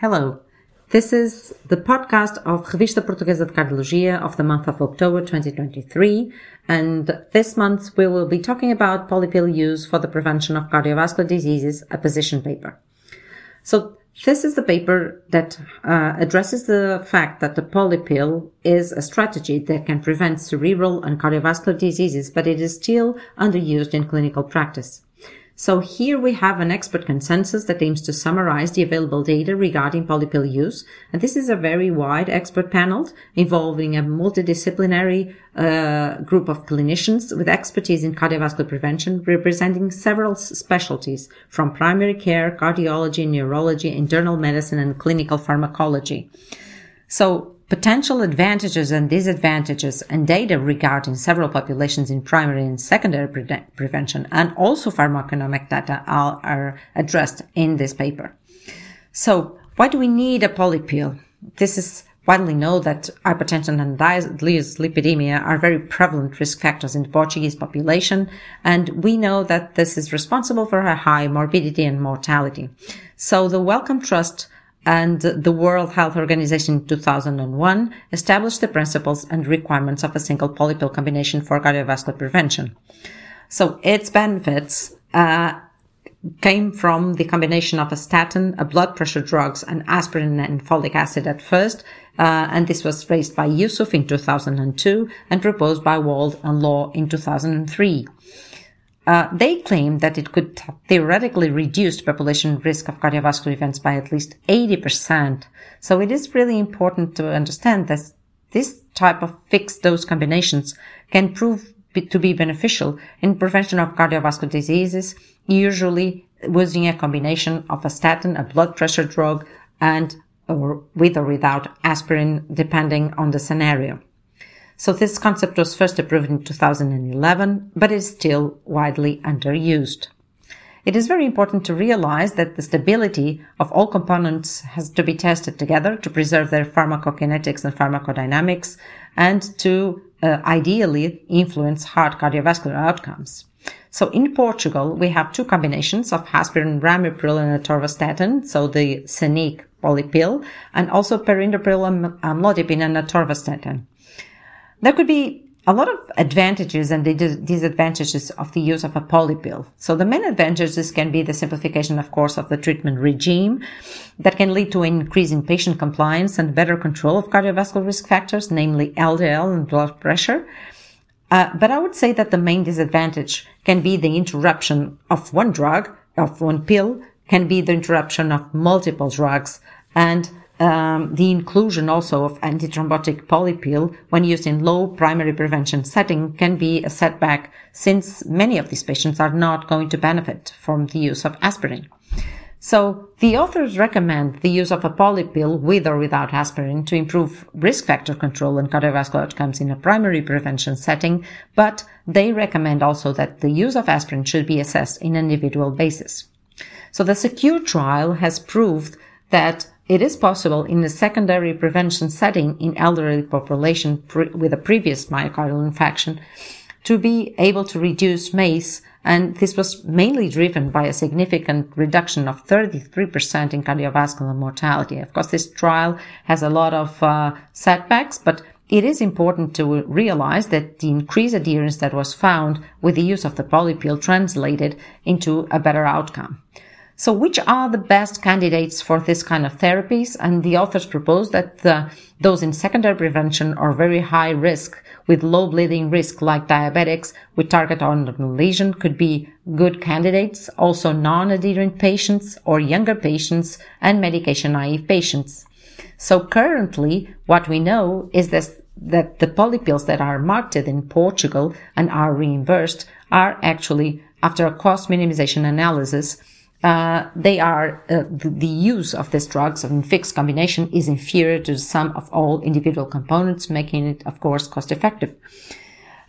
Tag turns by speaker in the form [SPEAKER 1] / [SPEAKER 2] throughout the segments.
[SPEAKER 1] Hello. This is the podcast of Revista Portuguesa de Cardiologia of the month of October 2023. And this month we will be talking about polypill use for the prevention of cardiovascular diseases, a position paper. So this is the paper that uh, addresses the fact that the polypill is a strategy that can prevent cerebral and cardiovascular diseases, but it is still underused in clinical practice. So here we have an expert consensus that aims to summarize the available data regarding polypill use. And this is a very wide expert panel involving a multidisciplinary uh, group of clinicians with expertise in cardiovascular prevention, representing several specialties from primary care, cardiology, neurology, internal medicine, and clinical pharmacology. So potential advantages and disadvantages and data regarding several populations in primary and secondary pre- prevention and also pharmacoeconomic data are, are addressed in this paper. So why do we need a polypill? This is widely known that hypertension and dyslipidemia are very prevalent risk factors in the Portuguese population, and we know that this is responsible for a high morbidity and mortality. So the Wellcome Trust and the World Health Organization in 2001 established the principles and requirements of a single polypill combination for cardiovascular prevention. So its benefits uh, came from the combination of a statin, a blood pressure drugs, and aspirin and folic acid at first, uh, and this was raised by Yusuf in 2002 and proposed by Wald and Law in 2003. Uh, they claim that it could theoretically reduce population risk of cardiovascular events by at least 80%. So it is really important to understand that this type of fixed dose combinations can prove to be beneficial in prevention of cardiovascular diseases, usually using a combination of a statin, a blood pressure drug, and or with or without aspirin, depending on the scenario. So this concept was first approved in 2011, but is still widely underused. It is very important to realize that the stability of all components has to be tested together to preserve their pharmacokinetics and pharmacodynamics and to uh, ideally influence heart cardiovascular outcomes. So in Portugal, we have two combinations of aspirin, ramipril, and atorvastatin, so the CNIC polypill, and also perindopril, amlodipine, and atorvastatin. There could be a lot of advantages and disadvantages of the use of a polypill. So the main advantages can be the simplification, of course, of the treatment regime that can lead to an increase in patient compliance and better control of cardiovascular risk factors, namely LDL and blood pressure. Uh, but I would say that the main disadvantage can be the interruption of one drug, of one pill, can be the interruption of multiple drugs and um, the inclusion also of antithrombotic polypill when used in low primary prevention setting can be a setback since many of these patients are not going to benefit from the use of aspirin. So the authors recommend the use of a polypill with or without aspirin to improve risk factor control and cardiovascular outcomes in a primary prevention setting, but they recommend also that the use of aspirin should be assessed in an individual basis. So the SECURE trial has proved that it is possible in a secondary prevention setting in elderly population with a previous myocardial infarction to be able to reduce MACE. And this was mainly driven by a significant reduction of 33% in cardiovascular mortality. Of course, this trial has a lot of uh, setbacks, but it is important to realize that the increased adherence that was found with the use of the polypill translated into a better outcome. So which are the best candidates for this kind of therapies? And the authors propose that the, those in secondary prevention or very high risk with low bleeding risk like diabetics with target organ lesion could be good candidates. Also non-adherent patients or younger patients and medication naive patients. So currently what we know is this, that the polypills that are marketed in Portugal and are reimbursed are actually after a cost minimization analysis uh, they are uh, the, use of these drugs in fixed combination is inferior to the sum of all individual components, making it, of course, cost effective.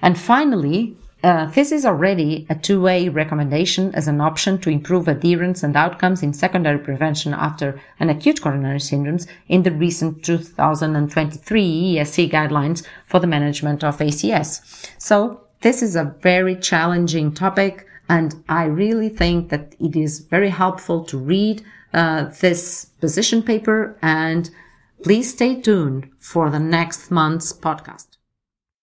[SPEAKER 1] And finally, uh, this is already a two-way recommendation as an option to improve adherence and outcomes in secondary prevention after an acute coronary syndromes in the recent 2023 ESC guidelines for the management of ACS. So this is a very challenging topic and I really think that it is very helpful to read uh, this position paper and please stay tuned for the next month's podcast.